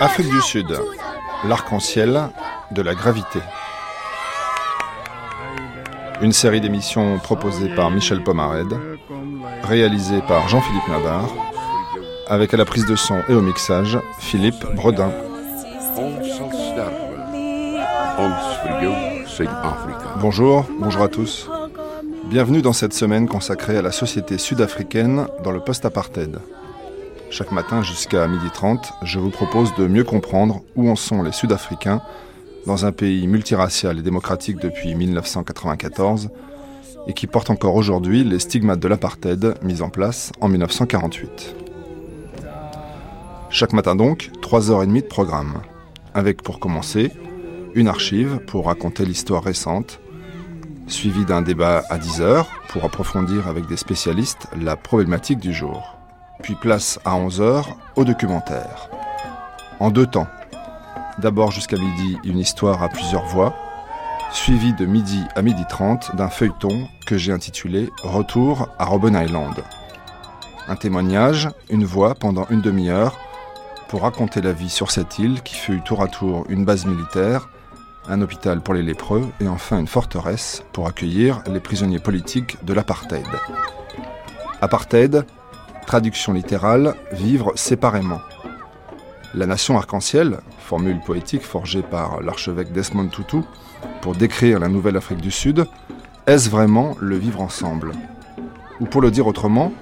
Afrique du Sud, l'arc-en-ciel de la gravité. Une série d'émissions proposée par Michel Pomared, réalisée par Jean-Philippe Navarre, avec à la prise de son et au mixage Philippe Bredin. Bonjour, bonjour à tous. Bienvenue dans cette semaine consacrée à la société sud-africaine dans le post-apartheid. Chaque matin jusqu'à 12h30, je vous propose de mieux comprendre où en sont les Sud-Africains dans un pays multiracial et démocratique depuis 1994 et qui porte encore aujourd'hui les stigmates de l'apartheid mis en place en 1948. Chaque matin donc, 3h30 de programme, avec pour commencer une archive pour raconter l'histoire récente, suivi d'un débat à 10h pour approfondir avec des spécialistes la problématique du jour. Puis place à 11h au documentaire. En deux temps. D'abord jusqu'à midi une histoire à plusieurs voix, suivi de midi à midi 30 d'un feuilleton que j'ai intitulé Retour à Robben Island. Un témoignage, une voix pendant une demi-heure pour raconter la vie sur cette île qui fut tour à tour une base militaire, un hôpital pour les lépreux et enfin une forteresse pour accueillir les prisonniers politiques de l'apartheid. Apartheid, traduction littérale, vivre séparément. La nation arc-en-ciel, formule poétique forgée par l'archevêque Desmond Tutu pour décrire la nouvelle Afrique du Sud, est-ce vraiment le vivre ensemble? Ou pour le dire autrement,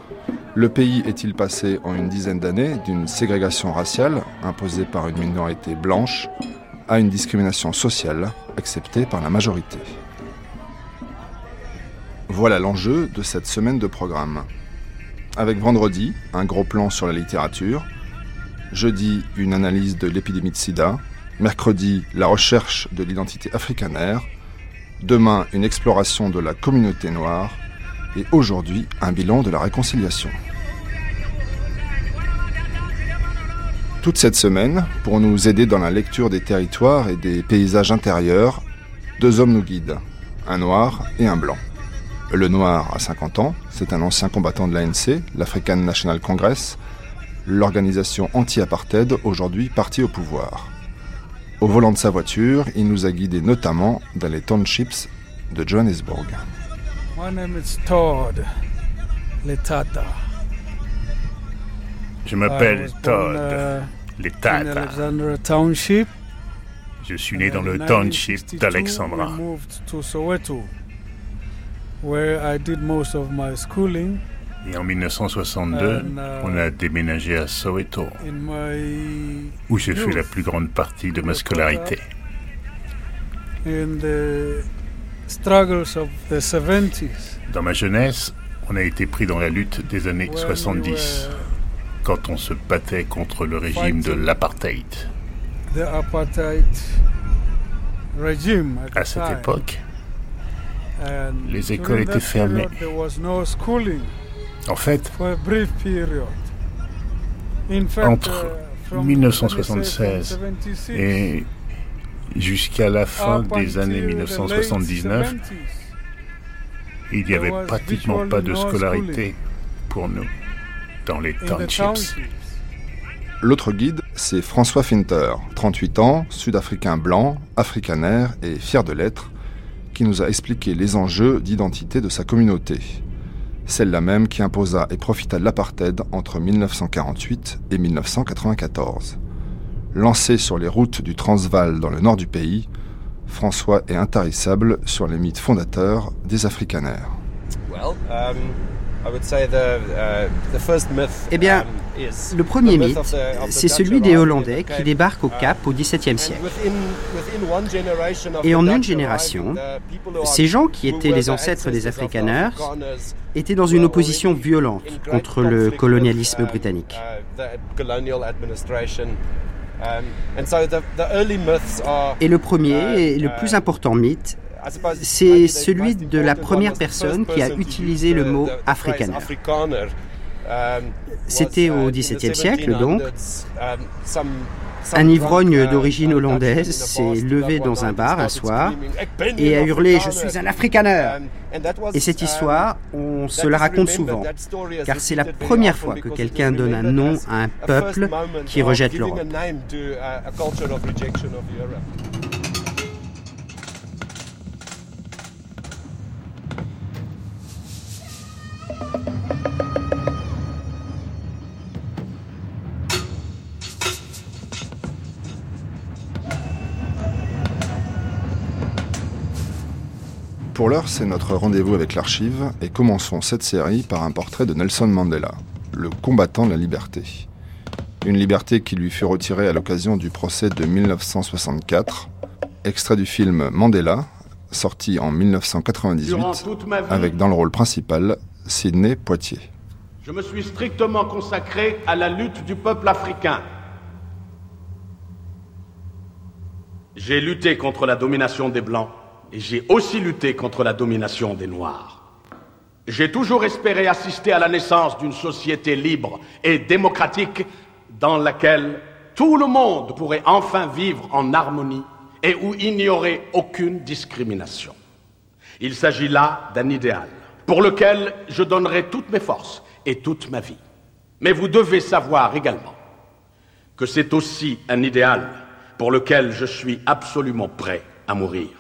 le pays est-il passé en une dizaine d'années d'une ségrégation raciale imposée par une minorité blanche à une discrimination sociale acceptée par la majorité? Voilà l'enjeu de cette semaine de programme. Avec vendredi, un gros plan sur la littérature, jeudi, une analyse de l'épidémie de sida, mercredi, la recherche de l'identité africanaire, demain, une exploration de la communauté noire, et aujourd'hui, un bilan de la réconciliation. Toute cette semaine, pour nous aider dans la lecture des territoires et des paysages intérieurs, deux hommes nous guident, un noir et un blanc. Le noir a 50 ans, c'est un ancien combattant de l'ANC, l'African National Congress, l'organisation anti-apartheid aujourd'hui partie au pouvoir. Au volant de sa voiture, il nous a guidés notamment dans les townships de Johannesburg. My name is Todd Letata. Je m'appelle Todd uh, Letata. Je suis né dans le township 1962, d'Alexandra. Where I did most of my schooling. Et en 1962, And, uh, on a déménagé à Soweto, my où j'ai fait la plus grande partie de ma scolarité. in the struggles of the 70s, Dans ma jeunesse, on a été pris dans la lutte des années when we 70, were quand on se battait contre le régime de l'apartheid. À cette époque, les écoles étaient fermées. period, There was no schooling en fait, for a brief period. In fact, Entre uh, from 1976 let me say from 76 et jusqu'à la fin des années until the 1979, late 70s, il n'y There avait was pratiquement pas de no scolarité pour nous dans les townships. L'autre guide, c'est François Finter, 38 ans, sud-africain blanc, africanaire et fier de l'être, qui nous a expliqué les enjeux d'identité de sa communauté. Celle-là même qui imposa et profita de l'apartheid entre 1948 et 1994. Lancé sur les routes du Transvaal dans le nord du pays, François est intarissable sur les mythes fondateurs des africanaires. Well, um, I would say the, uh, the first myth, Eh bien, um, Le premier the myth mythe, c'est celui des Hollandais qui débarquent au uh, Cap au XVIIe siècle. Et en une génération, ces gens qui étaient les ancêtres des Afrikaners étaient dans une opposition violente contre le colonialisme britannique. Et le premier uh, et le plus important mythe, c'est maybe the celui de la première personne qui a utilisé le mot afrikaner. Um, C'était uh, au XVIIe siècle, donc. 1700s, um, Un ivrogne d'origine hollandaise s'est levé dans un bar un soir et a hurlé Je suis un Afrikaner Et cette histoire, on se la raconte souvent, car c'est la première fois que quelqu'un donne un nom à un peuple qui rejette l'Europe. Pour l'heure, c'est notre rendez-vous avec l'archive et commençons cette série par un portrait de Nelson Mandela, le combattant de la liberté. Une liberté qui lui fut retirée à l'occasion du procès de 1964, extrait du film Mandela, sorti en 1998, avec dans le rôle principal Sidney Poitier. Je me suis strictement consacré à la lutte du peuple africain. J'ai lutté contre la domination des Blancs j'ai aussi lutté contre la domination des Noirs. J'ai toujours espéré assister à la naissance d'une société libre et démocratique dans laquelle tout le monde pourrait enfin vivre en harmonie et où il n'y aurait aucune discrimination. Il s'agit là d'un idéal pour lequel je donnerai toutes mes forces et toute ma vie. Mais vous devez savoir également que c'est aussi un idéal pour lequel je suis absolument prêt à mourir.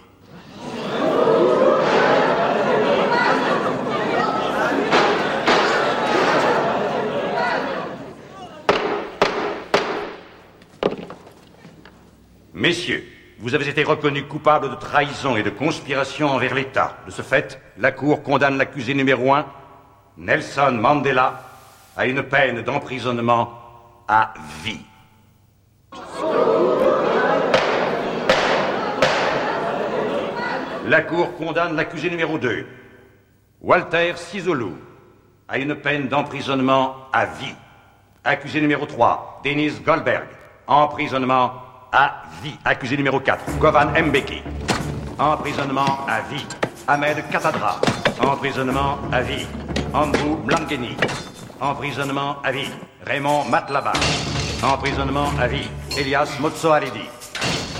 Messieurs, vous avez été reconnus coupables de trahison et de conspiration envers l'État. De ce fait, la Cour condamne l'accusé numéro un, Nelson Mandela, à une peine d'emprisonnement à vie. La Cour condamne l'accusé numéro 2, Walter Sisolu, à une peine d'emprisonnement à vie. Accusé numéro 3, Denis Goldberg, emprisonnement à vie. Accusé numéro 4, Govan Mbeki. Emprisonnement à vie. Ahmed Katadra. Emprisonnement à vie. Andrew Mlangeni. Emprisonnement à vie. Raymond Matlaba. Emprisonnement à vie. Elias Motsoaledi.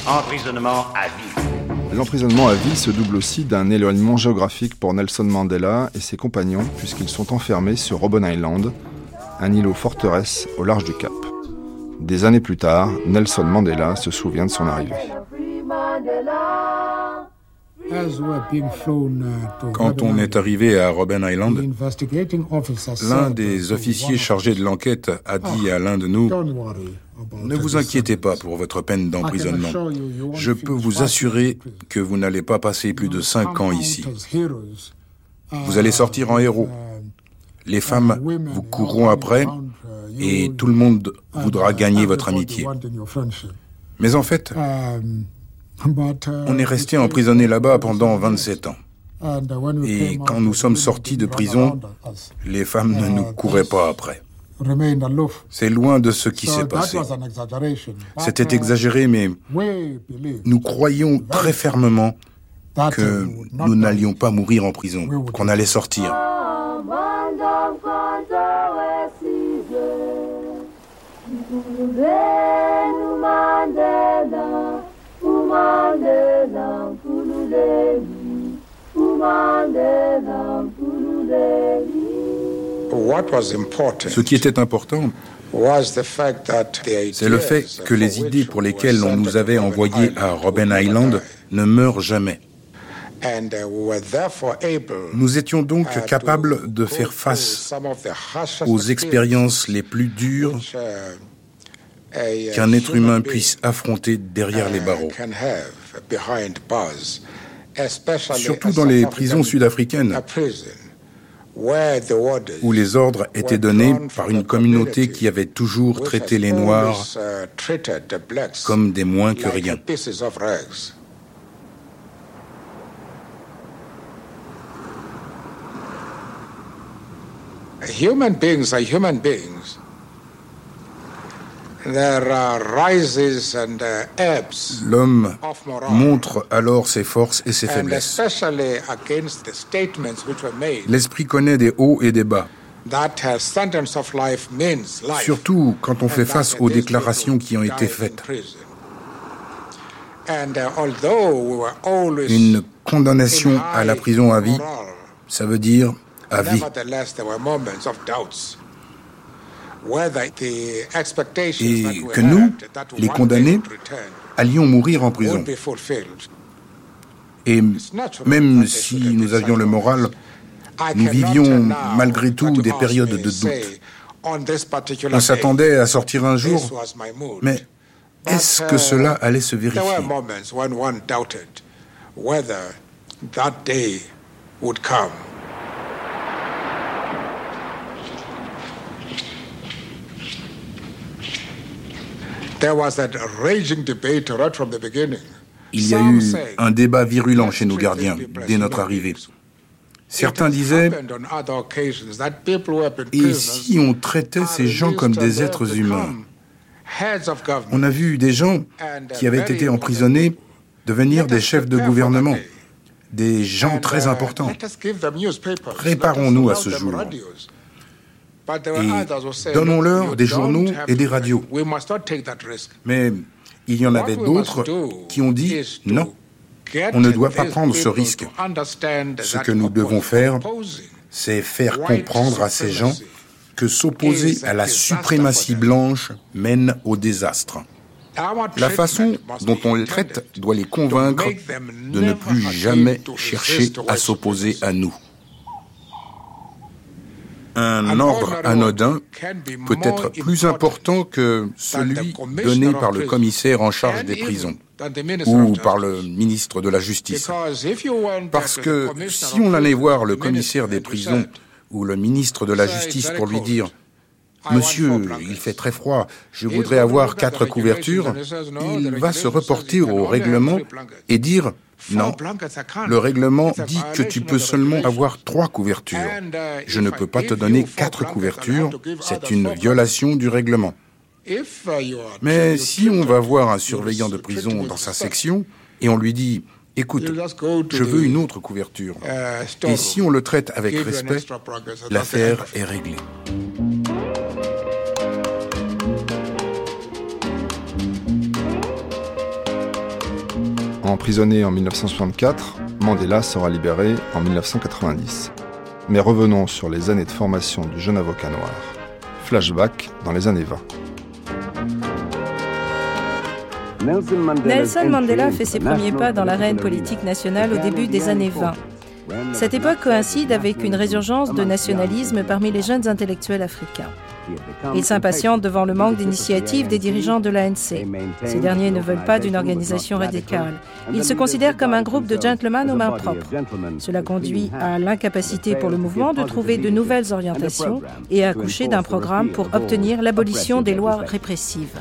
Emprisonnement à vie. L'emprisonnement à vie se double aussi d'un éloignement géographique pour Nelson Mandela et ses compagnons puisqu'ils sont enfermés sur Robben Island, un îlot forteresse au large du Cap. Des années plus tard, Nelson Mandela se souvient de son arrivée. Quand on est arrivé à Robben Island, l'un des officiers chargés de l'enquête a dit à l'un de nous Ne vous inquiétez pas pour votre peine d'emprisonnement. Je peux vous assurer que vous n'allez pas passer plus de cinq ans ici. Vous allez sortir en héros. Les femmes vous courront après et tout le monde voudra gagner votre amitié. Mais en fait, on est resté emprisonné là-bas pendant 27 ans. Et quand nous sommes sortis de prison, les femmes ne nous couraient pas après. C'est loin de ce qui s'est passé. C'était exagéré, mais nous croyions très fermement que nous n'allions pas mourir en prison, qu'on allait sortir. Ce qui était important, c'est le fait que les idées pour lesquelles on nous avait envoyés à Robben Island ne meurent jamais. Nous étions donc capables de faire face aux expériences les plus dures qu'un être humain puisse affronter derrière les barreaux. Surtout dans les prisons sud-africaines, où les ordres étaient donnés par une communauté qui avait toujours traité les Noirs comme des moins que rien. Human beings are human beings. L'homme montre alors ses forces et ses faiblesses. L'esprit connaît des hauts et des bas. Surtout quand on fait face aux déclarations qui ont été faites. Une condamnation à la prison à vie, ça veut dire à vie. Et que nous, les condamnés, allions mourir en prison. Et même si nous avions le moral, nous vivions malgré tout des périodes de doute. On s'attendait à sortir un jour, mais est-ce que cela allait se vérifier? Il y a eu un débat virulent chez nos gardiens dès notre arrivée. Certains disaient, et si on traitait ces gens comme des êtres humains? On a vu des gens qui avaient été emprisonnés devenir des chefs de gouvernement, des gens très uh, importants. Préparons-nous à ce jour. Et donnons-leur des journaux et des radios. Mais il y en avait d'autres qui ont dit non, on ne doit pas prendre ce risque. Ce que nous devons faire, c'est faire comprendre à ces gens que s'opposer à la suprématie blanche mène au désastre. La façon dont on les traite doit les convaincre de ne plus jamais chercher à s'opposer à nous. Un ordre anodin peut être plus important que celui donné par le commissaire en charge des prisons ou par le ministre de la Justice. Parce que si on allait voir le commissaire des prisons ou le ministre de la Justice pour lui dire Monsieur, il fait très froid, je voudrais avoir quatre couvertures, il va se reporter au règlement et dire non, le règlement dit que tu peux seulement avoir trois couvertures. Je ne peux pas te donner quatre couvertures, c'est une violation du règlement. Mais si on va voir un surveillant de prison dans sa section et on lui dit Écoute, je veux une autre couverture. Et si on le traite avec respect, l'affaire est réglée. Emprisonné en 1964, Mandela sera libéré en 1990. Mais revenons sur les années de formation du jeune avocat noir. Flashback dans les années 20. Nelson Mandela fait ses premiers pas dans l'arène politique nationale au début des années 20. Cette époque coïncide avec une résurgence de nationalisme parmi les jeunes intellectuels africains. Il s'impatiente devant le manque d'initiative des dirigeants de l'ANC. Ces derniers ne veulent pas d'une organisation radicale. Ils se considèrent comme un groupe de gentlemen aux mains propres. Cela conduit à l'incapacité pour le mouvement de trouver de nouvelles orientations et à accoucher d'un programme pour obtenir l'abolition des lois répressives.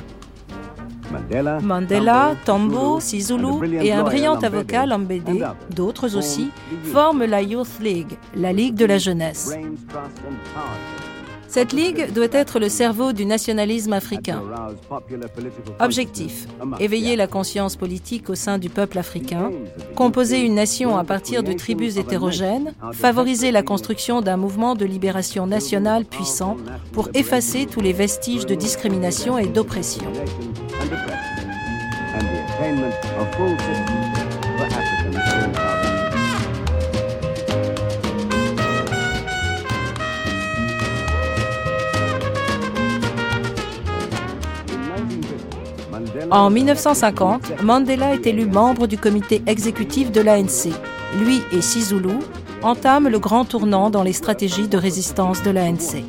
Mandela, Tombo, Sizulu et un brillant avocat, Lambede, d'autres aussi, forment la Youth League, la Ligue de la jeunesse. Cette ligue doit être le cerveau du nationalisme africain. Objectif éveiller la conscience politique au sein du peuple africain, composer une nation à partir de tribus hétérogènes, favoriser la construction d'un mouvement de libération nationale puissant pour effacer tous les vestiges de discrimination et d'oppression. En 1950, Mandela est élu membre du comité exécutif de l'ANC. Lui et Sizulu entament le grand tournant dans les stratégies de résistance de l'ANC.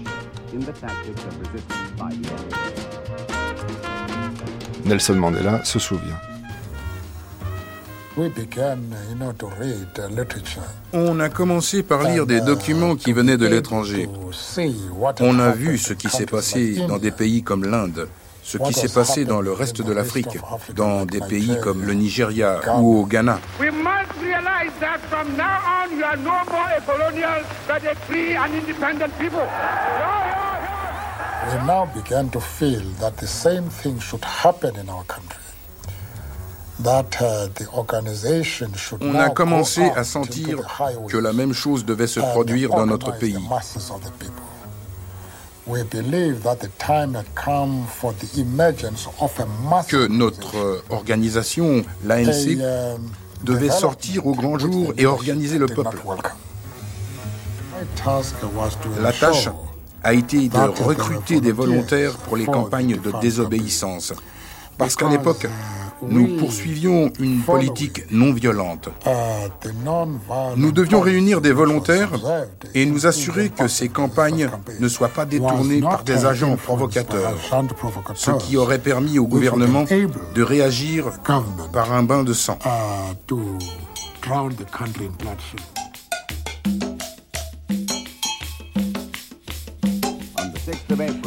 Nelson Mandela se souvient. On a commencé par lire des documents qui venaient de l'étranger. On a vu ce qui s'est passé dans des pays comme l'Inde, ce qui s'est passé dans le reste de l'Afrique, dans des pays comme le Nigeria ou au Ghana. We now began to feel that the same thing should happen in our country. On a commencé à sentir que la même chose devait se produire dans notre pays que notre euh, organisation, l'ANC, um, devait sortir au grand jour et organiser le peuple. La tâche a été de recruter des volontaires pour les campagnes de désobéissance. Parce qu'à l'époque, nous poursuivions une politique non violente. Nous devions réunir des volontaires et nous assurer que ces campagnes ne soient pas détournées par des agents provocateurs, ce qui aurait permis au gouvernement de réagir par un bain de sang.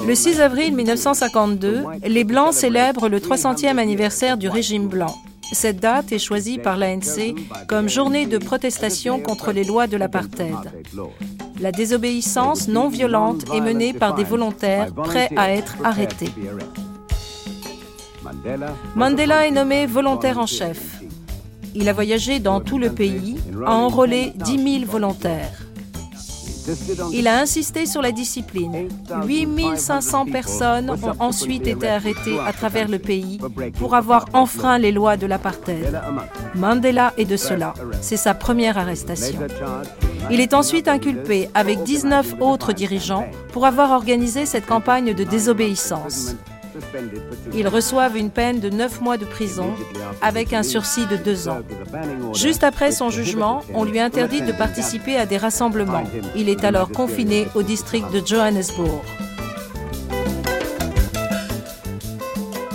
Le 6 avril 1952, les Blancs célèbrent le 300e anniversaire du régime blanc. Cette date est choisie par l'ANC comme journée de protestation contre les lois de l'apartheid. La désobéissance non violente est menée par des volontaires prêts à être arrêtés. Mandela est nommé volontaire en chef. Il a voyagé dans tout le pays, a enrôlé 10 000 volontaires. Il a insisté sur la discipline. 8500 personnes ont ensuite été arrêtées à travers le pays pour avoir enfreint les lois de l'apartheid. Mandela est de cela. C'est sa première arrestation. Il est ensuite inculpé avec 19 autres dirigeants pour avoir organisé cette campagne de désobéissance. Ils reçoivent une peine de 9 mois de prison avec un sursis de 2 ans. Juste après son jugement, on lui interdit de participer à des rassemblements. Il est alors confiné au district de Johannesburg.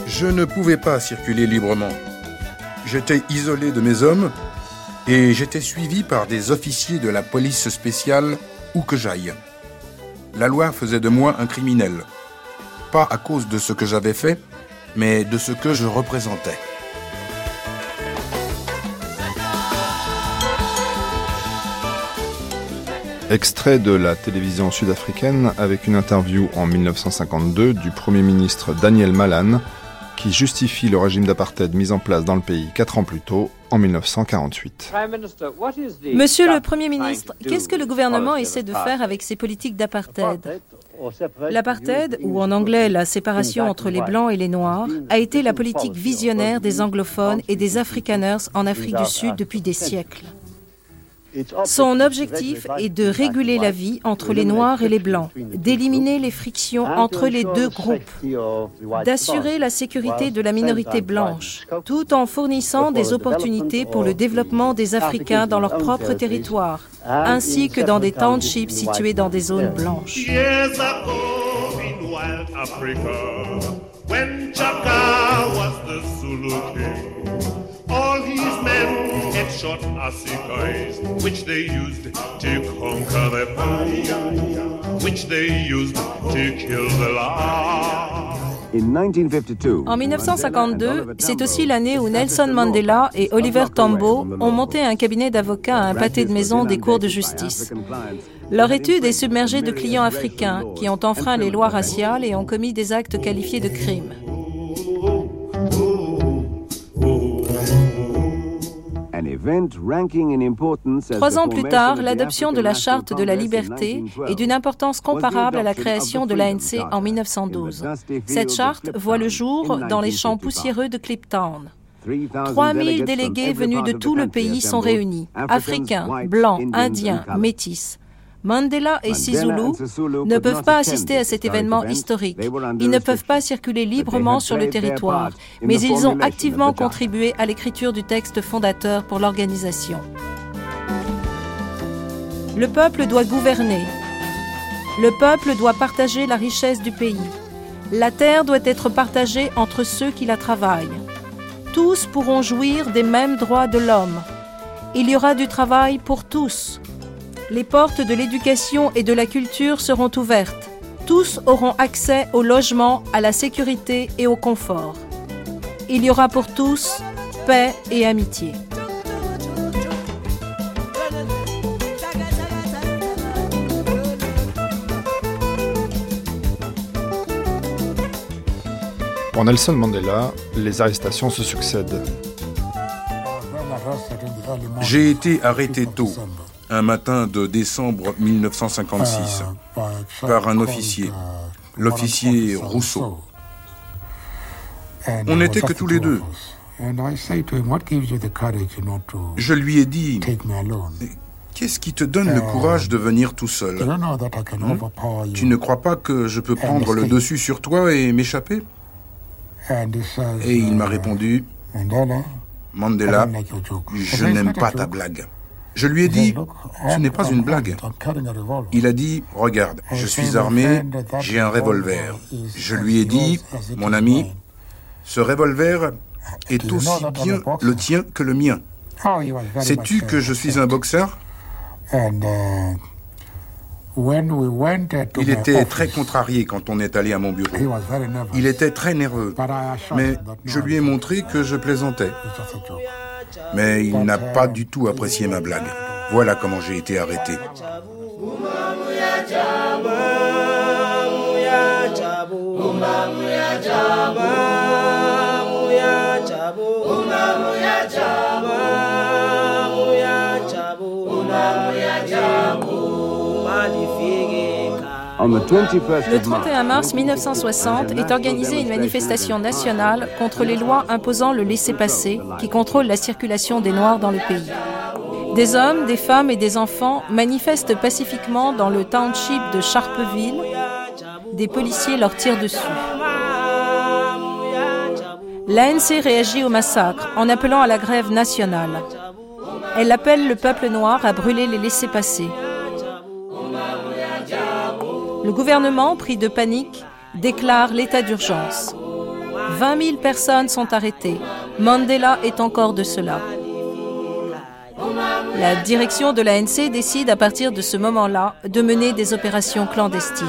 Je ne pouvais pas circuler librement. J'étais isolé de mes hommes et j'étais suivi par des officiers de la police spéciale où que j'aille. La loi faisait de moi un criminel pas à cause de ce que j'avais fait, mais de ce que je représentais. Extrait de la télévision sud-africaine avec une interview en 1952 du Premier ministre Daniel Malan qui justifie le régime d'apartheid mis en place dans le pays quatre ans plus tôt, en 1948. Monsieur le Premier ministre, qu'est-ce que le gouvernement essaie de faire avec ses politiques d'apartheid? L'apartheid, ou en anglais la séparation entre les Blancs et les Noirs, a été la politique visionnaire des anglophones et des Afrikaners en Afrique du Sud depuis des siècles. Son objectif est de réguler la vie entre les Noirs et les Blancs, d'éliminer les frictions entre les deux groupes, d'assurer la sécurité de la minorité blanche, tout en fournissant des opportunités pour le développement des Africains dans leur propre territoire, ainsi que dans des townships situés dans des zones blanches. All his men had shot assegais, which they used to conquer the poor, which they used to kill the lion. En 1952, c'est aussi l'année où Nelson Mandela et Oliver Tambo ont monté un cabinet d'avocats à un pâté de maison des cours de justice. Leur étude est submergée de clients africains qui ont enfreint les lois raciales et ont commis des actes qualifiés de crimes. Trois ans plus tard, l'adoption de la Charte de la liberté est d'une importance comparable à la création de l'ANC en 1912. Cette charte voit le jour dans les champs poussiéreux de Cliptown. 3000 délégués venus de tout le pays sont réunis, africains, blancs, indiens, métis. Mandela et Sisulu ne peuvent pas assister à cet événement historique. Ils ne peuvent pas circuler librement sur le territoire, mais ils ont activement contribué à l'écriture du texte fondateur pour l'organisation. Le peuple doit gouverner. Le peuple doit partager la richesse du pays. La terre doit être partagée entre ceux qui la travaillent. Tous pourront jouir des mêmes droits de l'homme. Il y aura du travail pour tous les portes de l'éducation et de la culture seront ouvertes. Tous auront accès au logement, à la sécurité et au confort. Il y aura pour tous paix et amitié. Pour Nelson Mandela, les arrestations se succèdent. J'ai été arrêté tôt un matin de décembre 1956 par un officier. l'officier Rousseau. On n'était que tous les deux. Je lui ai dit, qu'est-ce qui te donne le courage de venir tout seul? hmm? Tu ne crois pas que je peux prendre le dessus sur toi et m'échapper? Et il m'a répondu, Mandela, je n'aime pas ta blague. Je lui ai dit, ce n'est pas une blague. Il a dit, regarde, je suis armé, j'ai un revolver. Je lui ai dit, mon ami, ce revolver est aussi bien le tien que le mien. Sais-tu que je suis un boxeur? Il était très contrarié quand on est allé à mon bureau. Il était très nerveux. Mais je lui ai montré que je plaisantais. Mais il n'a pas du tout apprécié ma blague. Voilà comment j'ai été arrêté. Le 31 mars 1960 est organisée une manifestation nationale contre les lois imposant le laissez-passer qui contrôle la circulation des Noirs dans le pays. Des hommes, des femmes et des enfants manifestent pacifiquement dans le township de Sharpeville. Des policiers leur tirent dessus. L'ANC réagit au massacre en appelant à la grève nationale. Elle appelle le peuple noir à brûler les laissez-passer. Le gouvernement, pris de panique, déclare l'état d'urgence. 20 000 personnes sont arrêtées. Mandela est encore de cela. La direction de l'ANC décide à partir de ce moment-là de mener des opérations clandestines.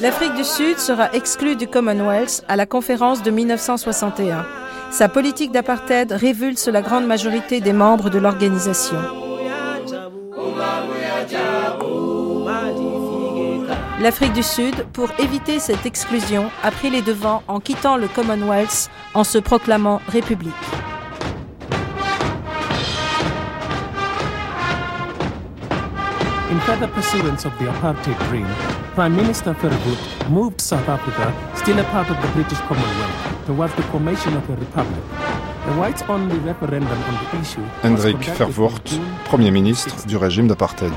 L'Afrique du Sud sera exclue du Commonwealth à la conférence de 1961. Sa politique d'apartheid révulse la grande majorité des membres de l'organisation. L'Afrique du Sud, pour éviter cette exclusion, a pris les devants en quittant le Commonwealth en se proclamant république. In further pursuance of the apartheid dream, Prime Minister Verwoerd moved South Africa, still a part of the British Commonwealth, towards the formation of a republic. A whites-only referendum on the issue Hendrik Verwoerd, Premier ministre du régime d'apartheid.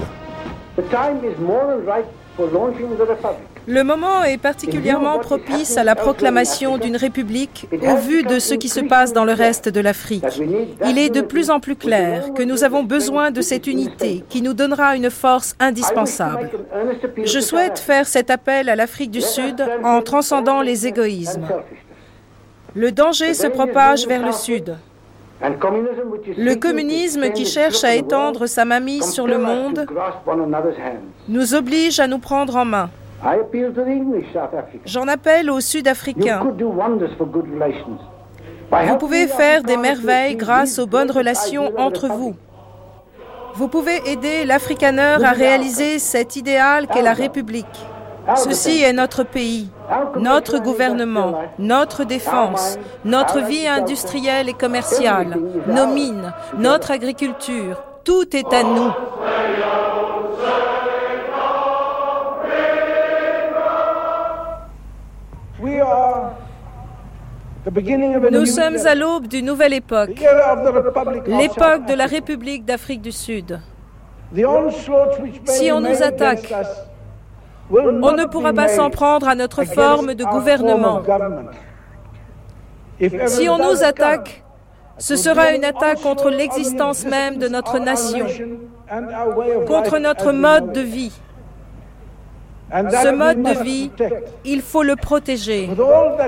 Le moment est particulièrement propice à la proclamation d'une république au vu de ce qui se passe dans le reste de l'Afrique. Il est de plus en plus clair que nous avons besoin de cette unité qui nous donnera une force indispensable. Je souhaite faire cet appel à l'Afrique du Sud en transcendant les égoïsmes. Le danger se propage vers le Sud. Le communisme qui cherche à étendre sa mainmise sur le monde nous oblige à nous prendre en main. J'en appelle aux Sud-Africains. Vous pouvez faire des merveilles grâce aux bonnes relations entre vous. Vous pouvez aider l'Africaneur à réaliser cet idéal qu'est la République. Ceci est notre pays, notre gouvernement, notre défense, notre vie industrielle et commerciale, nos mines, notre agriculture. Tout est à nous. Nous sommes à l'aube d'une nouvelle époque, l'époque de la République d'Afrique du Sud. Si on nous attaque, on ne pourra pas s'en prendre à notre forme de gouvernement. Si on nous attaque, ce sera une attaque contre l'existence même de notre nation, contre notre mode de vie. Ce mode de vie, il faut le protéger.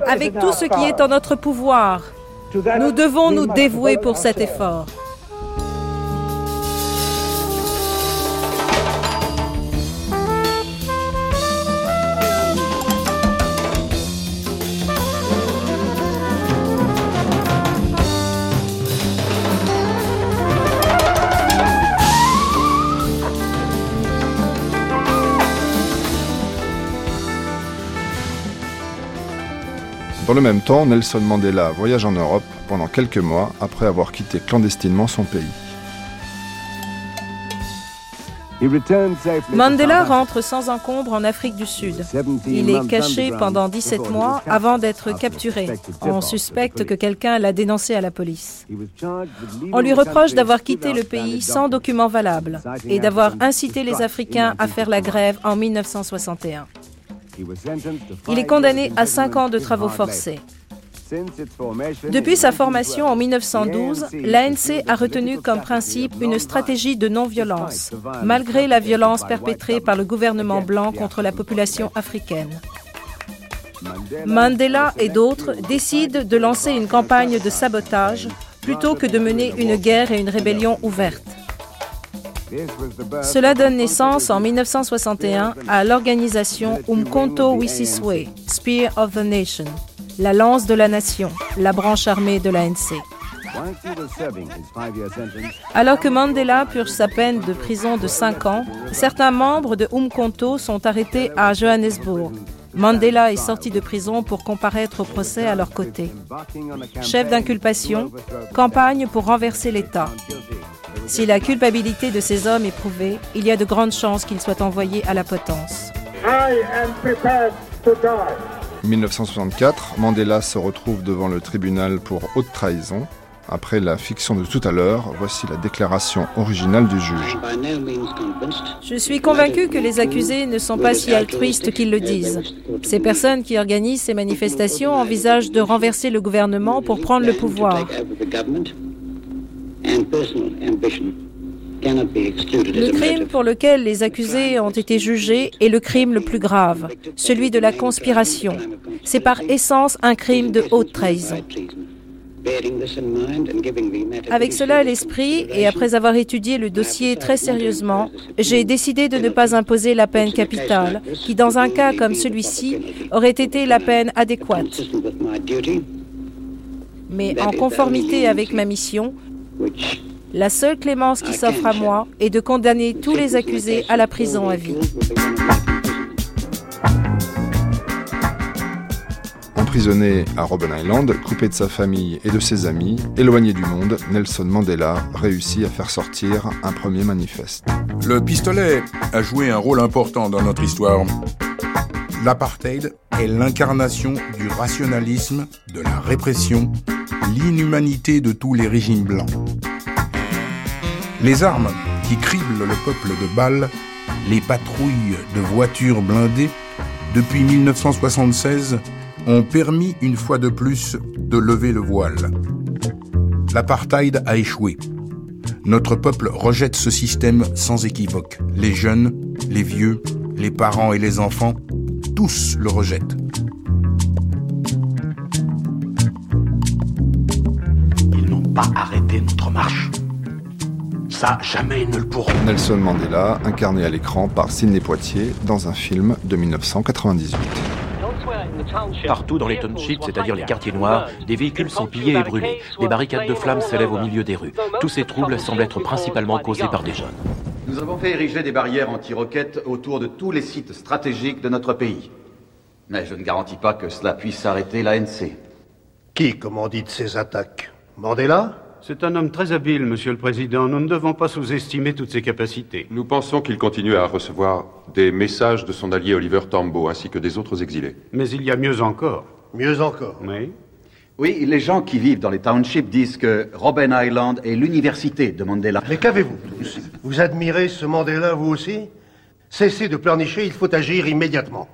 Avec tout ce qui est en notre pouvoir, nous devons nous dévouer pour cet effort. Dans le même temps, Nelson Mandela voyage en Europe pendant quelques mois après avoir quitté clandestinement son pays. Mandela rentre sans encombre en Afrique du Sud. Il est caché pendant 17 mois avant d'être capturé. On suspecte que quelqu'un l'a dénoncé à la police. On lui reproche d'avoir quitté le pays sans document valable et d'avoir incité les Africains à faire la grève en 1961. Il est condamné à 5 ans de travaux forcés. Depuis sa formation en 1912, l'ANC a retenu comme principe une stratégie de non-violence, malgré la violence perpétrée par le gouvernement blanc contre la population africaine. Mandela et d'autres décident de lancer une campagne de sabotage plutôt que de mener une guerre et une rébellion ouverte. Cela donne naissance en 1961 à l'organisation Umkhonto Wisiswe, Spear of the Nation, la lance de la nation, la branche armée de l'ANC. Alors que Mandela purge sa peine de prison de 5 ans, certains membres de Umkhonto sont arrêtés à Johannesburg. Mandela est sorti de prison pour comparaître au procès à leur côté. Chef d'inculpation, campagne pour renverser l'État. Si la culpabilité de ces hommes est prouvée, il y a de grandes chances qu'ils soient envoyés à la potence. 1964, Mandela se retrouve devant le tribunal pour haute trahison. Après la fiction de tout à l'heure, voici la déclaration originale du juge. Je suis convaincu que les accusés ne sont pas si altruistes qu'ils le disent. Ces personnes qui organisent ces manifestations envisagent de renverser le gouvernement pour prendre le pouvoir. Le crime pour lequel les accusés ont été jugés est le crime le plus grave, celui de la conspiration. C'est par essence un crime de haute trahison. Avec cela à l'esprit, et après avoir étudié le dossier très sérieusement, j'ai décidé de ne pas imposer la peine capitale, qui dans un cas comme celui-ci aurait été la peine adéquate. Mais en conformité avec ma mission, la seule clémence qui s'offre à moi est de condamner tous les accusés à la prison à vie. Emprisonné à Robben Island, coupé de sa famille et de ses amis, éloigné du monde, Nelson Mandela réussit à faire sortir un premier manifeste. Le pistolet a joué un rôle important dans notre histoire. L'apartheid est l'incarnation du rationalisme, de la répression, l'inhumanité de tous les régimes blancs. Les armes qui criblent le peuple de Bâle, les patrouilles de voitures blindées, depuis 1976, ont permis une fois de plus de lever le voile. L'apartheid a échoué. Notre peuple rejette ce système sans équivoque. Les jeunes, les vieux, les parents et les enfants, tous le rejettent. Pas arrêté notre marche. Ça, jamais ils ne le pourront. Nelson Mandela, incarné à l'écran par Sidney Poitier dans un film de 1998. Partout dans les townships, c'est-à-dire les quartiers noirs, des véhicules sont pillés et brûlés. Des barricades de flammes s'élèvent au milieu des rues. Tous ces troubles semblent être principalement causés par des jeunes. Nous avons fait ériger des barrières anti-roquettes autour de tous les sites stratégiques de notre pays. Mais je ne garantis pas que cela puisse arrêter l'ANC. Qui commandite ces attaques? Mandela C'est un homme très habile, Monsieur le Président. Nous ne devons pas sous-estimer toutes ses capacités. Nous pensons qu'il continue à recevoir des messages de son allié Oliver Tambo ainsi que des autres exilés. Mais il y a mieux encore. Mieux encore Oui. Oui, les gens qui vivent dans les townships disent que Robben Island est l'université de Mandela. Mais qu'avez-vous? Tous Vous admirez ce Mandela, vous aussi? Cessez de pleurnicher, il faut agir immédiatement.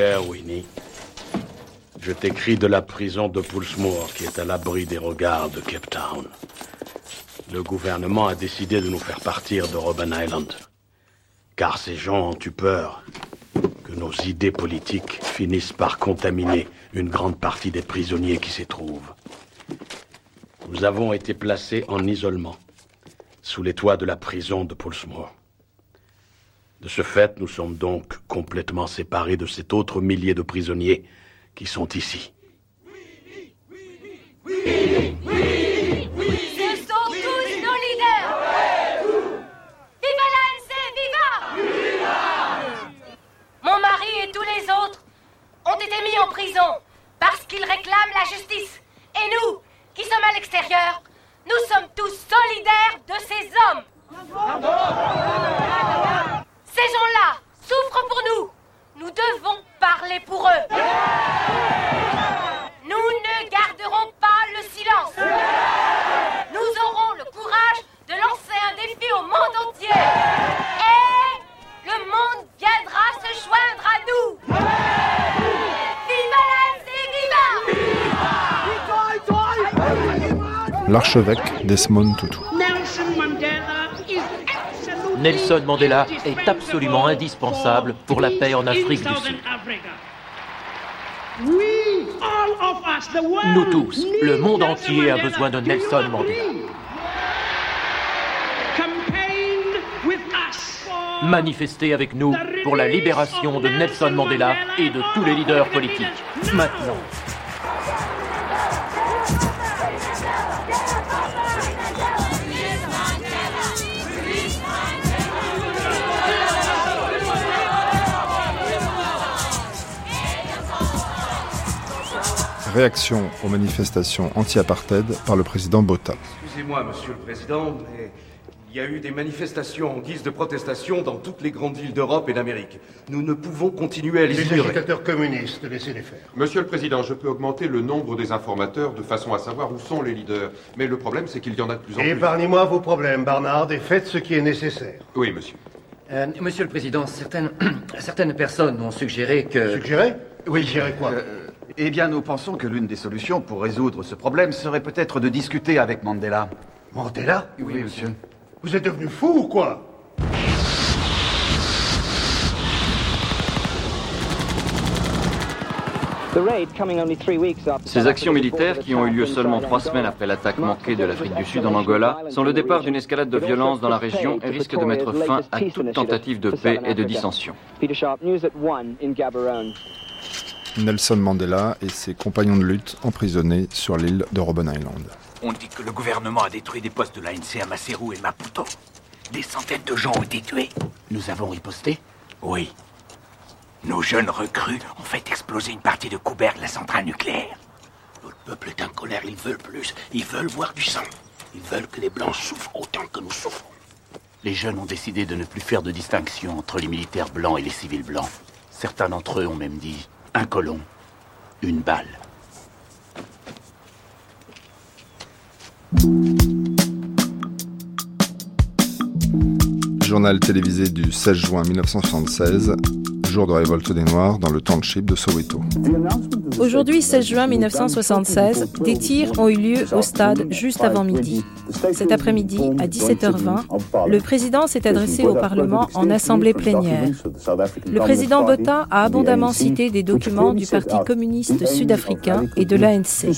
Winnie, je t'écris de la prison de Poulsmoor qui est à l'abri des regards de Cape Town. Le gouvernement a décidé de nous faire partir de Robben Island. Car ces gens ont eu peur que nos idées politiques finissent par contaminer une grande partie des prisonniers qui s'y trouvent. Nous avons été placés en isolement, sous les toits de la prison de Poulsmoor. De ce fait, nous sommes donc complètement séparés de cet autre millier de prisonniers qui sont ici. ont été mis en prison parce qu'ils réclament la justice. Et nous, qui sommes à l'extérieur, nous sommes tous solidaires de ces hommes. Ces gens-là souffrent pour nous. Nous devons parler pour eux. Nous ne garderons pas le silence. Nous aurons le courage de lancer un défi au monde entier. Et le monde viendra se joindre à nous. Viva la L'archevêque Desmond Tutu. Nelson Mandela est absolument indispensable pour la paix en Afrique du Sud. Nous tous, le monde entier a besoin de Nelson Mandela. Manifestez avec nous pour la libération de Nelson Mandela et de tous les leaders politiques. Maintenant. Réaction aux manifestations anti-apartheid par le président Botha. Excusez-moi, monsieur le président, mais il y a eu des manifestations en guise de protestation dans toutes les grandes villes d'Europe et d'Amérique. Nous ne pouvons continuer à les Les ignorer. agitateurs communistes, laissez-les faire. Monsieur le Président, je peux augmenter le nombre des informateurs de façon à savoir où sont les leaders. Mais le problème, c'est qu'il y en a de plus en plus. Épargnez-moi vos problèmes, Barnard, et faites ce qui est nécessaire. Oui, monsieur. Euh, monsieur le Président, certaines, certaines personnes ont suggéré que... Suggéré? Oui. Suggéré quoi? Eh bien, nous pensons que l'une des solutions pour résoudre ce problème serait peut-être de discuter avec Mandela. Mandela Oui, monsieur. Vous êtes devenu fou ou quoi? Ces actions militaires, qui ont eu lieu seulement trois semaines après l'attaque manquée de l'Afrique du Sud en Angola, sont le départ d'une escalade de violence dans la région et risquent de mettre fin à toute tentative de paix et de dissension. Nelson Mandela et ses compagnons de lutte emprisonnés sur l'île de Robben Island. On dit que le gouvernement a détruit des postes de l'ANC à Maseru et Maputo. Des centaines de gens ont été tués. Nous avons riposté Oui. Nos jeunes recrues ont fait exploser une partie de Couberg, la centrale nucléaire. Le peuple est en colère, ils veulent plus. Ils veulent voir du sang. Ils veulent que les Blancs souffrent autant que nous souffrons. Les jeunes ont décidé de ne plus faire de distinction entre les militaires blancs et les civils blancs. Certains d'entre eux ont même dit un colon, une balle. Journal télévisé du 16 juin 1976, jour de révolte des Noirs dans le township de Soweto. Aujourd'hui, 16 juin 1976, des tirs ont eu lieu au stade juste avant midi. Cet après-midi, à 17h20, le président s'est adressé au Parlement en assemblée plénière. Le président Botha a abondamment cité des documents du Parti communiste sud-africain et de l'ANC.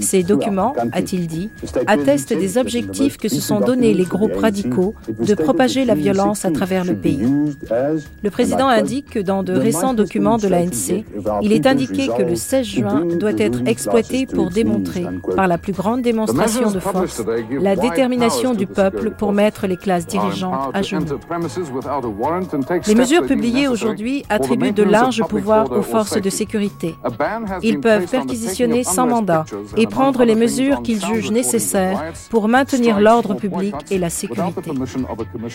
Ces documents, a-t-il dit, attestent des objectifs que se sont donnés les groupes radicaux de propager la violence à travers le pays. Le président indique que dans de récents documents de l'ANC, il est indiqué que le 16 juin doit être exploité pour démontrer, par la plus grande démonstration de force, la détermination du peuple pour mettre les classes dirigeantes à genoux. Les mesures publiées aujourd'hui attribuent de larges pouvoirs aux forces de sécurité. Ils peuvent perquisitionner sans mandat et prendre les mesures qu'ils jugent nécessaires pour maintenir l'ordre public et la sécurité.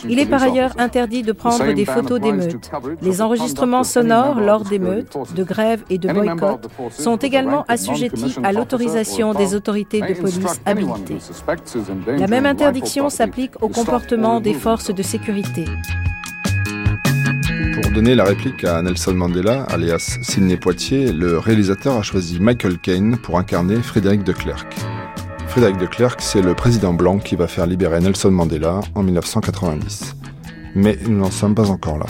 Il est par ailleurs interdit de prendre des photos d'émeutes. Les enregistrements sonores lors d'émeutes, de grèves et de boycotts sont également assujettis à l'autorisation des autorités de police habilitées. La même interdiction s'applique au comportement des forces de sécurité. Pour donner la réplique à Nelson Mandela, alias Sidney Poitier, le réalisateur a choisi Michael Caine pour incarner Frédéric de Klerk. Frédéric de Klerk, c'est le président blanc qui va faire libérer Nelson Mandela en 1990. Mais nous n'en sommes pas encore là.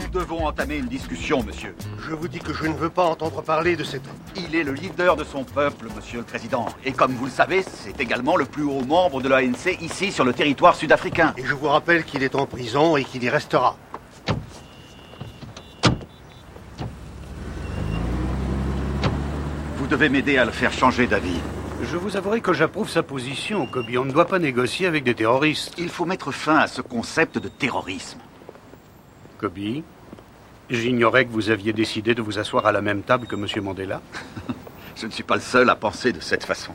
Nous devons entamer une discussion, monsieur. Je vous dis que je ne veux pas entendre parler de cet homme. Il est le leader de son peuple, monsieur le président. Et comme vous le savez, c'est également le plus haut membre de l'ANC ici sur le territoire sud-africain. Et je vous rappelle qu'il est en prison et qu'il y restera. Vous devez m'aider à le faire changer d'avis. Je vous avouerai que j'approuve sa position, Kobe. On ne doit pas négocier avec des terroristes. Il faut mettre fin à ce concept de terrorisme. Kobe, j'ignorais que vous aviez décidé de vous asseoir à la même table que M. Mandela. Je ne suis pas le seul à penser de cette façon.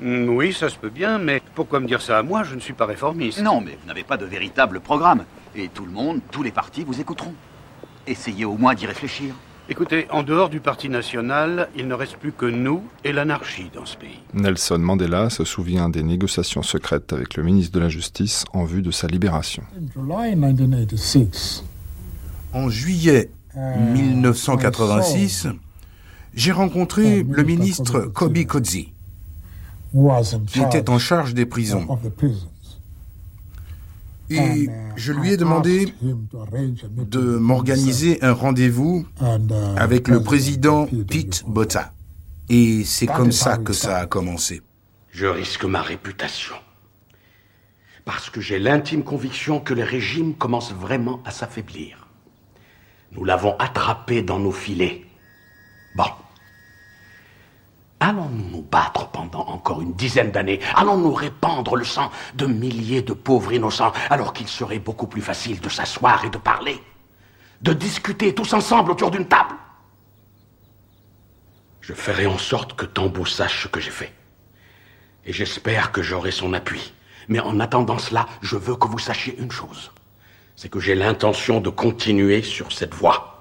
Mm, Oui, ça se peut bien, mais pourquoi me dire ça à moi? Je ne suis pas réformiste. Non, mais vous n'avez pas de véritable programme. Et tout le monde, tous les partis vous écouteront. Essayez au moins d'y réfléchir. Écoutez, en dehors du Parti national, il ne reste plus que nous et l'anarchie dans ce pays. Nelson Mandela se souvient des négociations secrètes avec le ministre de la Justice en vue de sa libération. En juillet 1986, j'ai rencontré le ministre Kobe Kodzi. qui était en charge des prisons. Et je lui ai demandé de m'organiser un rendez-vous avec le président Pete Botha. Et c'est comme ça que ça a commencé. Je risque ma réputation. Parce que j'ai l'intime conviction que le régime commence vraiment à s'affaiblir. Nous l'avons attrapé dans nos filets. Bon. Allons-nous nous battre pendant encore une dizaine d'années? Allons-nous répandre le sang de milliers de pauvres innocents alors qu'il serait beaucoup plus facile de s'asseoir et de parler De discuter tous ensemble autour d'une table? Je ferai en sorte que Tambo sache ce que j'ai fait. Et j'espère que j'aurai son appui. Mais en attendant cela, je veux que vous sachiez une chose. C'est que j'ai l'intention de continuer sur cette voie.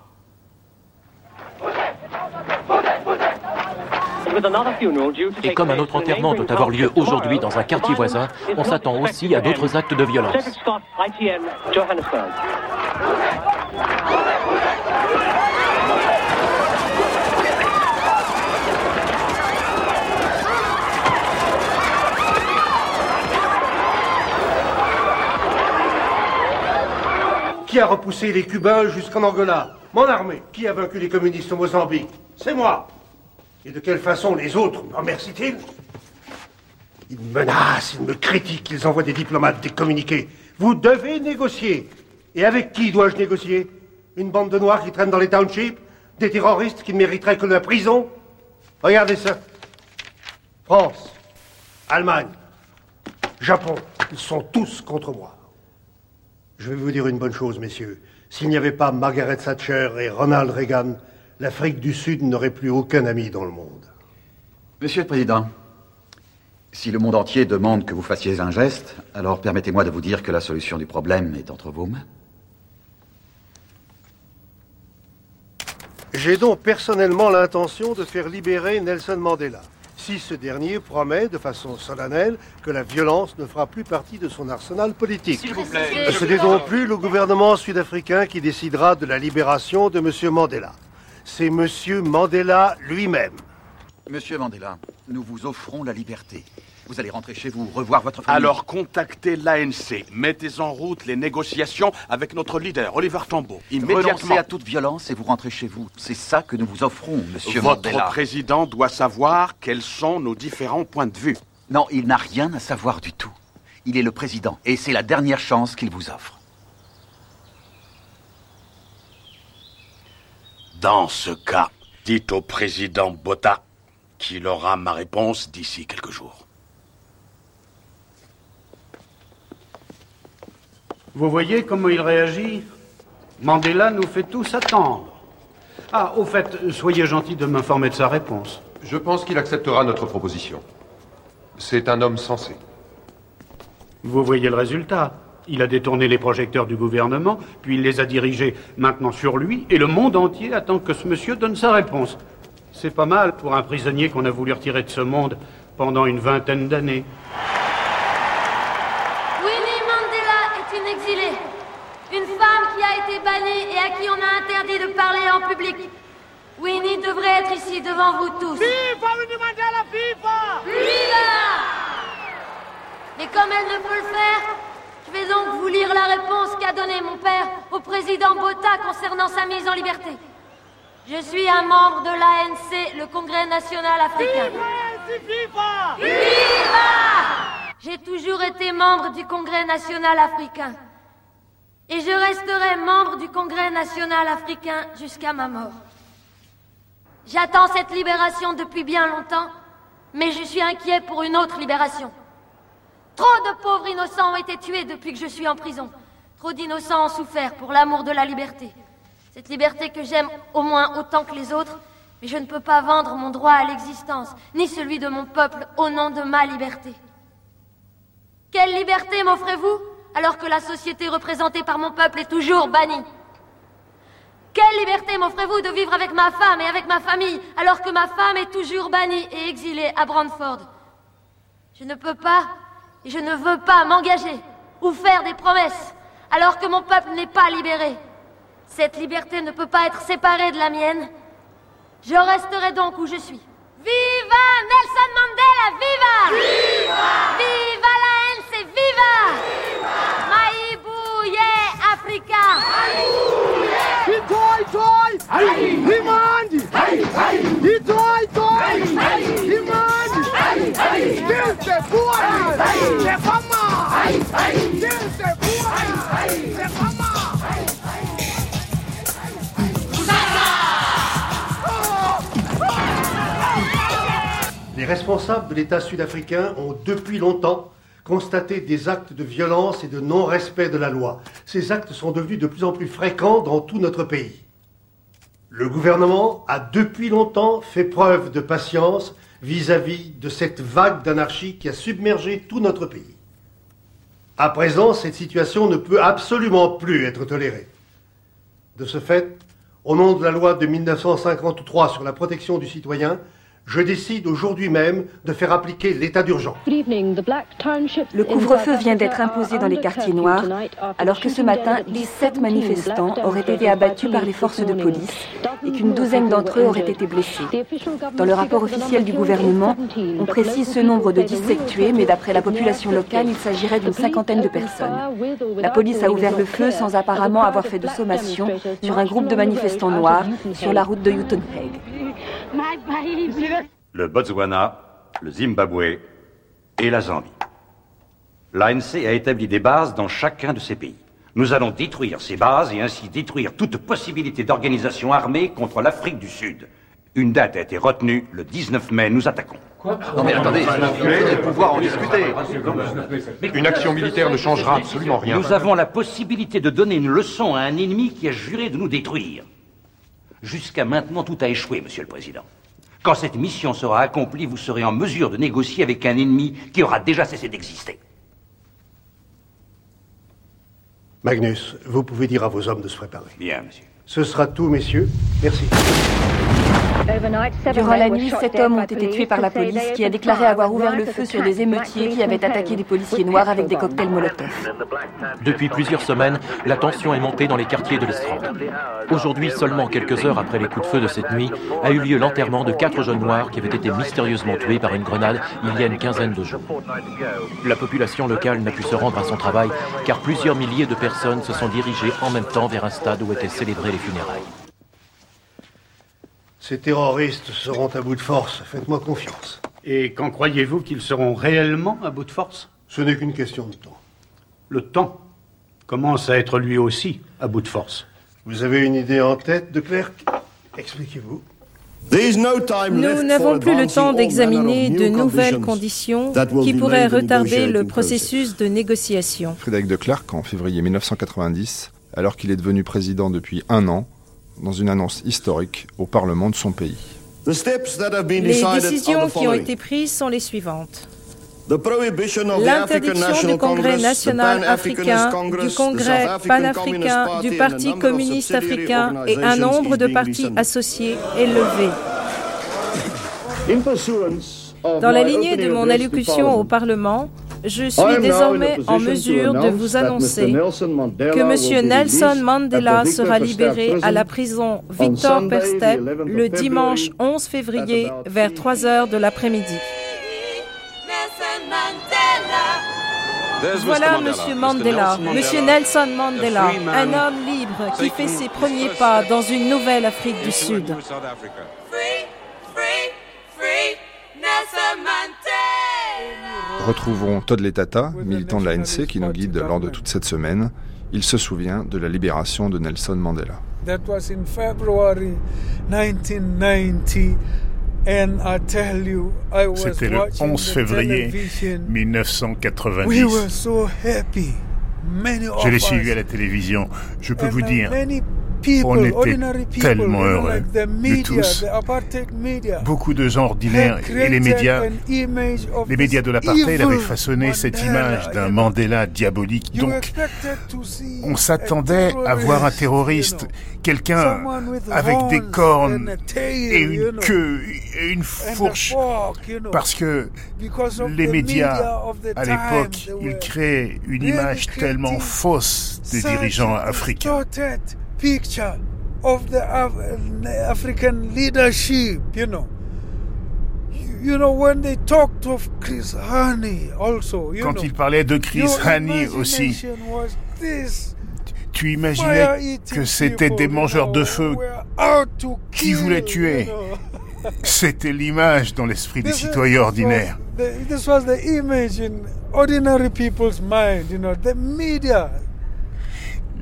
Et comme un autre enterrement doit avoir lieu aujourd'hui dans un quartier voisin, on s'attend aussi à d'autres actes de violence. Qui a repoussé les Cubains jusqu'en Angola? Mon armée. Qui a vaincu les communistes au Mozambique? C'est moi. Et de quelle façon les autres me remercient-ils Ils me menacent, ils me critiquent, ils envoient des diplomates, des communiqués. Vous devez négocier. Et avec qui dois-je négocier? Une bande de noirs qui traînent dans les townships? Des terroristes qui ne mériteraient que la prison? Regardez ça. France, Allemagne, Japon, ils sont tous contre moi. Je vais vous dire une bonne chose, messieurs. S'il n'y avait pas Margaret Thatcher et Ronald Reagan, l'Afrique du Sud n'aurait plus aucun ami dans le monde. Monsieur le Président, si le monde entier demande que vous fassiez un geste, alors permettez-moi de vous dire que la solution du problème est entre vos mains. J'ai donc personnellement l'intention de faire libérer Nelson Mandela, si ce dernier promet de façon solennelle que la violence ne fera plus partie de son arsenal politique. S'il vous plaît. Ce n'est donc plus le gouvernement sud-africain qui décidera de la libération de M. Mandela. C'est M. Mandela lui-même. Monsieur Mandela, nous vous offrons la liberté. Vous allez rentrer chez vous, revoir votre famille. Alors contactez l'ANC. Mettez en route les négociations avec notre leader, Oliver Tambo. Immédiatement. Renoncez à toute violence et vous rentrez chez vous. C'est ça que nous vous offrons, monsieur Votre Mandela. président doit savoir quels sont nos différents points de vue. Non, il n'a rien à savoir du tout. Il est le président et c'est la dernière chance qu'il vous offre. Dans ce cas, dites au président Botha qu'il aura ma réponse d'ici quelques jours. Vous voyez comment il réagit? Mandela nous fait tous attendre. Ah, au fait, soyez gentil de m'informer de sa réponse. Je pense qu'il acceptera notre proposition. C'est un homme sensé. Vous voyez le résultat. Il a détourné les projecteurs du gouvernement, puis il les a dirigés maintenant sur lui, et le monde entier attend que ce monsieur donne sa réponse. C'est pas mal pour un prisonnier qu'on a voulu retirer de ce monde pendant une vingtaine d'années. Winnie Mandela est une exilée. Une femme et à qui on a interdit de parler en public. Winnie devrait être ici devant vous tous. Viva Winnie Mandela, viva Viva Mais comme elle ne peut le faire, je vais donc vous lire la réponse qu'a donnée mon père au président Botha concernant sa mise en liberté. Je suis un membre de l'ANC, le Congrès national africain. Viva Viva J'ai toujours été membre du Congrès national africain. Et je resterai membre du Congrès national africain jusqu'à ma mort. J'attends cette libération depuis bien longtemps, mais je suis inquiet pour une autre libération. Trop de pauvres innocents ont été tués depuis que je suis en prison. Trop d'innocents ont souffert pour l'amour de la liberté. Cette liberté que j'aime au moins autant que les autres, mais je ne peux pas vendre mon droit à l'existence, ni celui de mon peuple au nom de ma liberté. Quelle liberté m'offrez-vous? Alors que la société représentée par mon peuple est toujours bannie Quelle liberté m'offrez-vous de vivre avec ma femme et avec ma famille alors que ma femme est toujours bannie et exilée à Brantford? Je ne peux pas et je ne veux pas m'engager ou faire des promesses alors que mon peuple n'est pas libéré. Cette liberté ne peut pas être séparée de la mienne. Je resterai donc où je suis. Viva Nelson Mandela, viva Viva Viva la ANC, viva Viva Maibuye Africa Itoi, itoi! Rimande! Itoi, itoi! Rimande! This is boy! C'est pas mal! This is boy! C'est pas Les responsables de l'État sud-africain ont depuis longtemps constaté des actes de violence et de non-respect de la loi. Ces actes sont devenus de plus en plus fréquents dans tout notre pays. Le gouvernement a depuis longtemps fait preuve de patience vis-à-vis de cette vague d'anarchie qui a submergé tout notre pays. À présent, cette situation ne peut absolument plus être tolérée. De ce fait, au nom de la loi de 1953 sur la protection du citoyen, je décide aujourd'hui même de faire appliquer l'état d'urgence. Le couvre-feu vient d'être imposé dans les quartiers noirs, alors que ce matin, 17 manifestants auraient été abattus par les forces de police et qu'une douzaine d'entre eux auraient été blessés. Dans le rapport officiel du gouvernement, on précise ce nombre de 17 tués, mais d'après la population locale, il s'agirait d'une cinquantaine de personnes. La police a ouvert le feu sans apparemment avoir fait de sommation sur un groupe de manifestants noirs sur la route de Le Botswana, le Zimbabwe et la Zambie. L'ANC a établi des bases dans chacun de ces pays. Nous allons détruire ces bases et ainsi détruire toute possibilité d'organisation armée contre l'Afrique du Sud. Une date a été retenue, le 19 mai, nous attaquons. Quoi? Non mais attendez, vous pouvoir en discuter. Une action militaire ne changera absolument rien. Nous avons la possibilité de donner une leçon à un ennemi qui a juré de nous détruire. Jusqu'à maintenant, tout a échoué, Monsieur le Président. Quand cette mission sera accomplie, vous serez en mesure de négocier avec un ennemi qui aura déjà cessé d'exister. Magnus, vous pouvez dire à vos hommes de se préparer. Bien, monsieur. Ce sera tout, messieurs. Merci. Durant la nuit, sept hommes ont été tués par la police qui a déclaré avoir ouvert le feu sur des émeutiers qui avaient attaqué des policiers noirs avec des cocktails Molotov. Depuis plusieurs semaines, la tension est montée dans les quartiers de l'Estrade. Aujourd'hui, seulement quelques heures après les coups de feu de cette nuit, a eu lieu l'enterrement de quatre jeunes noirs qui avaient été mystérieusement tués par une grenade il y a une quinzaine de jours. La population locale n'a pu se rendre à son travail car plusieurs milliers de personnes se sont dirigées en même temps vers un stade où étaient célébrées les funérailles. Ces terroristes seront à bout de force, faites-moi confiance. Et quand croyez-vous qu'ils seront réellement à bout de force? Ce n'est qu'une question de temps. Le temps commence à être lui aussi à bout de force. Vous avez une idée en tête de Clerc Expliquez-vous. Nous n'avons plus le temps d'examiner de nouvelles conditions qui pourraient retarder le processus de négociation. Frédéric de Klerk, en février 1990, alors qu'il est devenu président depuis un an, dans une annonce historique au Parlement de son pays. Les décisions qui ont été prises sont les suivantes. L'interdiction du Congrès national africain, du Congrès panafricain, du Parti communiste africain et un nombre de partis associés est levée. Dans la lignée de mon allocution au Parlement, je suis désormais en mesure de vous annoncer que M. Nelson Mandela sera libéré à la prison Victor Perstep le dimanche 11 février vers 3 heures de l'après-midi. Voilà M. Mandela, M. Nelson Mandela, un homme libre qui fait ses premiers pas dans une nouvelle Afrique du Sud. Retrouvons Todd Letata, militant de l'ANC qui nous guide lors de toute cette semaine. Il se souvient de la libération de Nelson Mandela. C'était le 11 février 1990. Je l'ai suivi à la télévision. Je peux vous dire, on était tellement heureux, tous. Beaucoup de gens ordinaires et les médias, les médias de l'apartheid avaient façonné cette image d'un Mandela diabolique. Donc, on s'attendait à voir un terroriste, quelqu'un avec des cornes et une queue et une fourche, parce que les médias, à l'époque, ils créaient une image tellement fausse des dirigeants africains picture of the African leadership, you know. Quand il parlait de Chris Hani aussi, tu imaginais que c'était des mangeurs de feu qui voulaient tuer. C'était l'image dans l'esprit des citoyens ordinaires.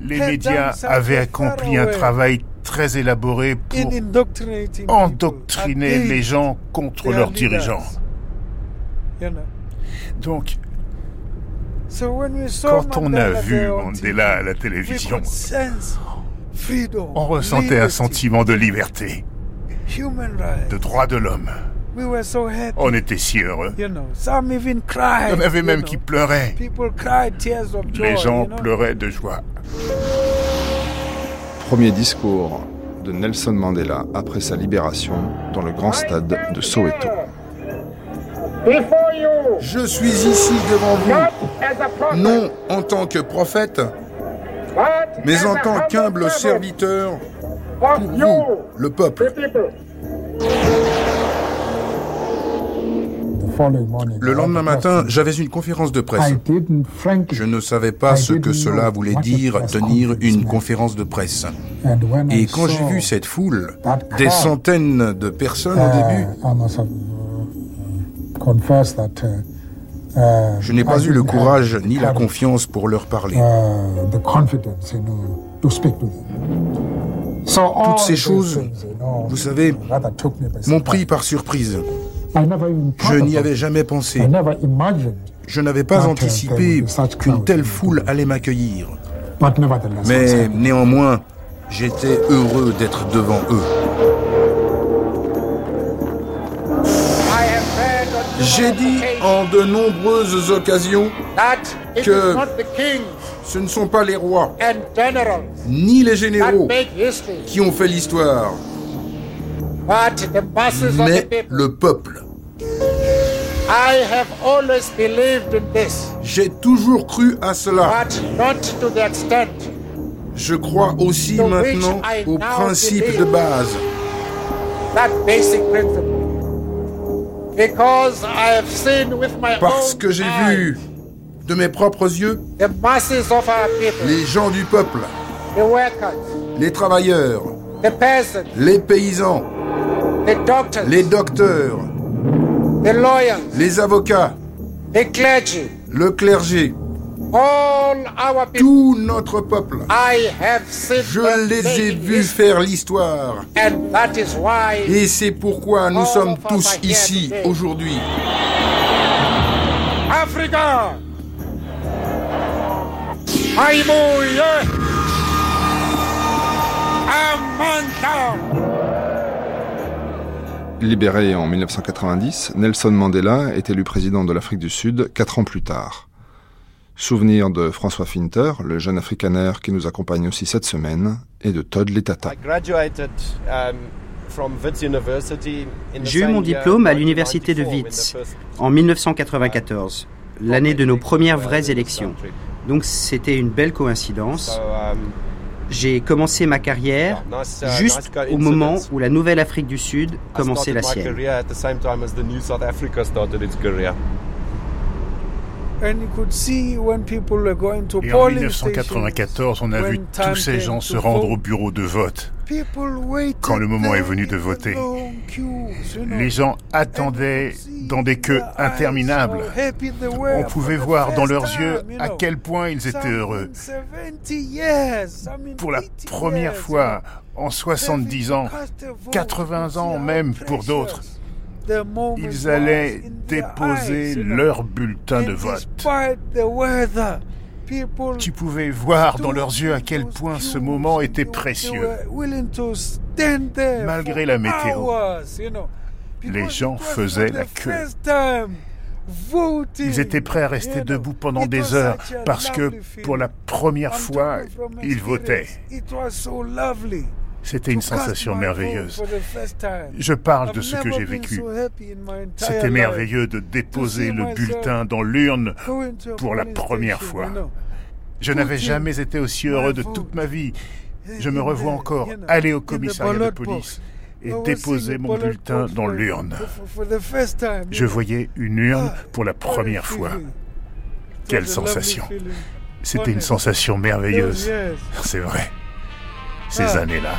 Les médias avaient accompli un travail très élaboré pour endoctriner les gens contre leurs dirigeants. Donc, quand on a vu Mandela à la télévision, on ressentait un sentiment de liberté, de droit de l'homme. On était si heureux. Il y en avait même qui pleuraient. Les gens pleuraient de joie. Premier discours de Nelson Mandela après sa libération dans le grand stade de Soweto. Je suis ici devant vous, non en tant que prophète, mais en tant qu'humble serviteur pour vous, le peuple. Le lendemain matin, j'avais une conférence de presse. Je ne savais pas ce que cela voulait dire tenir une conférence de presse. Et quand j'ai vu cette foule, des centaines de personnes au début, je n'ai pas eu le courage ni la confiance pour leur parler. Toutes ces choses, vous savez, m'ont pris par surprise. Je n'y avais jamais pensé. Je n'avais pas anticipé qu'une telle foule allait m'accueillir. Mais néanmoins, j'étais heureux d'être devant eux. J'ai dit en de nombreuses occasions que ce ne sont pas les rois ni les généraux qui ont fait l'histoire, mais le peuple. J'ai toujours cru à cela. Je crois aussi maintenant au principe de base. Parce que j'ai vu de mes propres yeux les gens du peuple, les travailleurs, les paysans, les docteurs, les avocats, le clergé, tout notre peuple. Je les ai vus faire l'histoire. Et c'est pourquoi nous sommes tous ici aujourd'hui. Africa! Libéré en 1990, Nelson Mandela est élu président de l'Afrique du Sud quatre ans plus tard. Souvenir de François Finter, le jeune africanaire qui nous accompagne aussi cette semaine, et de Todd Letata. Um, J'ai eu mon diplôme à l'université de Wits en 1994, l'année de nos premières vraies élections. Donc c'était une belle coïncidence. J'ai commencé ma carrière uh, juste au moment où la Nouvelle-Afrique du Sud commençait la sienne. Et en 1994, on a vu tous ces gens se rendre au bureau de vote quand le moment est venu de voter. Les gens attendaient dans des queues interminables. On pouvait voir dans leurs yeux à quel point ils étaient heureux. Pour la première fois en 70 ans, 80 ans même pour d'autres, ils allaient déposer leur bulletin de vote. Tu pouvais voir dans leurs yeux à quel point ce moment était précieux. Malgré la météo, les gens faisaient la queue. Ils étaient prêts à rester debout pendant des heures parce que pour la première fois, ils votaient. C'était une sensation merveilleuse. Je parle de ce que j'ai vécu. C'était merveilleux de déposer le bulletin dans l'urne pour la première fois. Je n'avais jamais été aussi heureux de toute ma vie. Je me revois encore aller au commissariat de police et déposais mon bulletin dans l'urne. Je voyais une urne Ah, pour la première fois. Quelle sensation. C'était une sensation merveilleuse. C'est vrai. Ces Ah. années-là.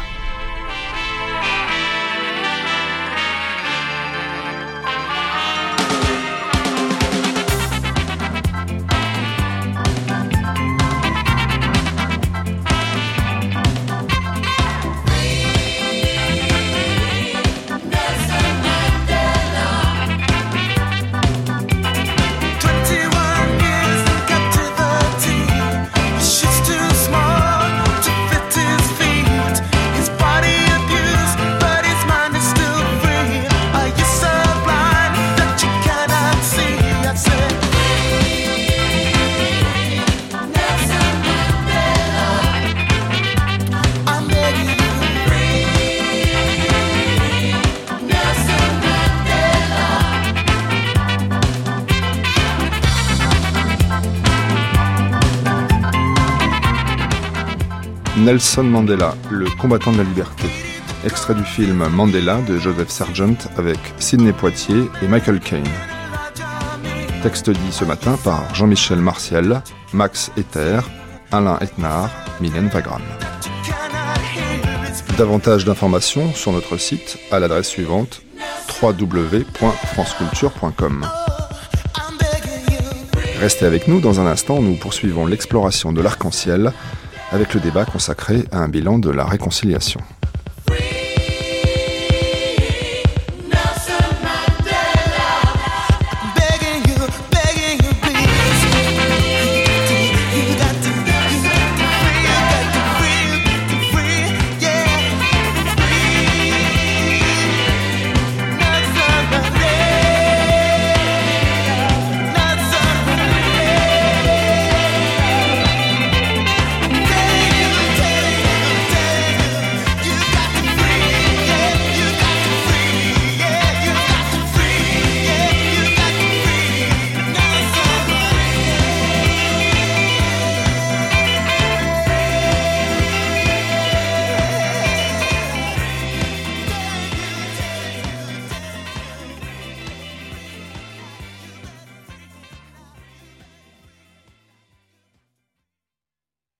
Nelson Mandela, le combattant de la liberté. Extrait du film Mandela de Joseph Sargent avec Sidney Poitier et Michael Caine. Texte dit ce matin par Jean-Michel Martial, Max Ether, Alain Etnard, Mylène Wagram. Davantage d'informations sur notre site à l'adresse suivante www.franceculture.com. Restez avec nous dans un instant, nous poursuivons l'exploration de l'arc-en-ciel avec le débat consacré à un bilan de la réconciliation.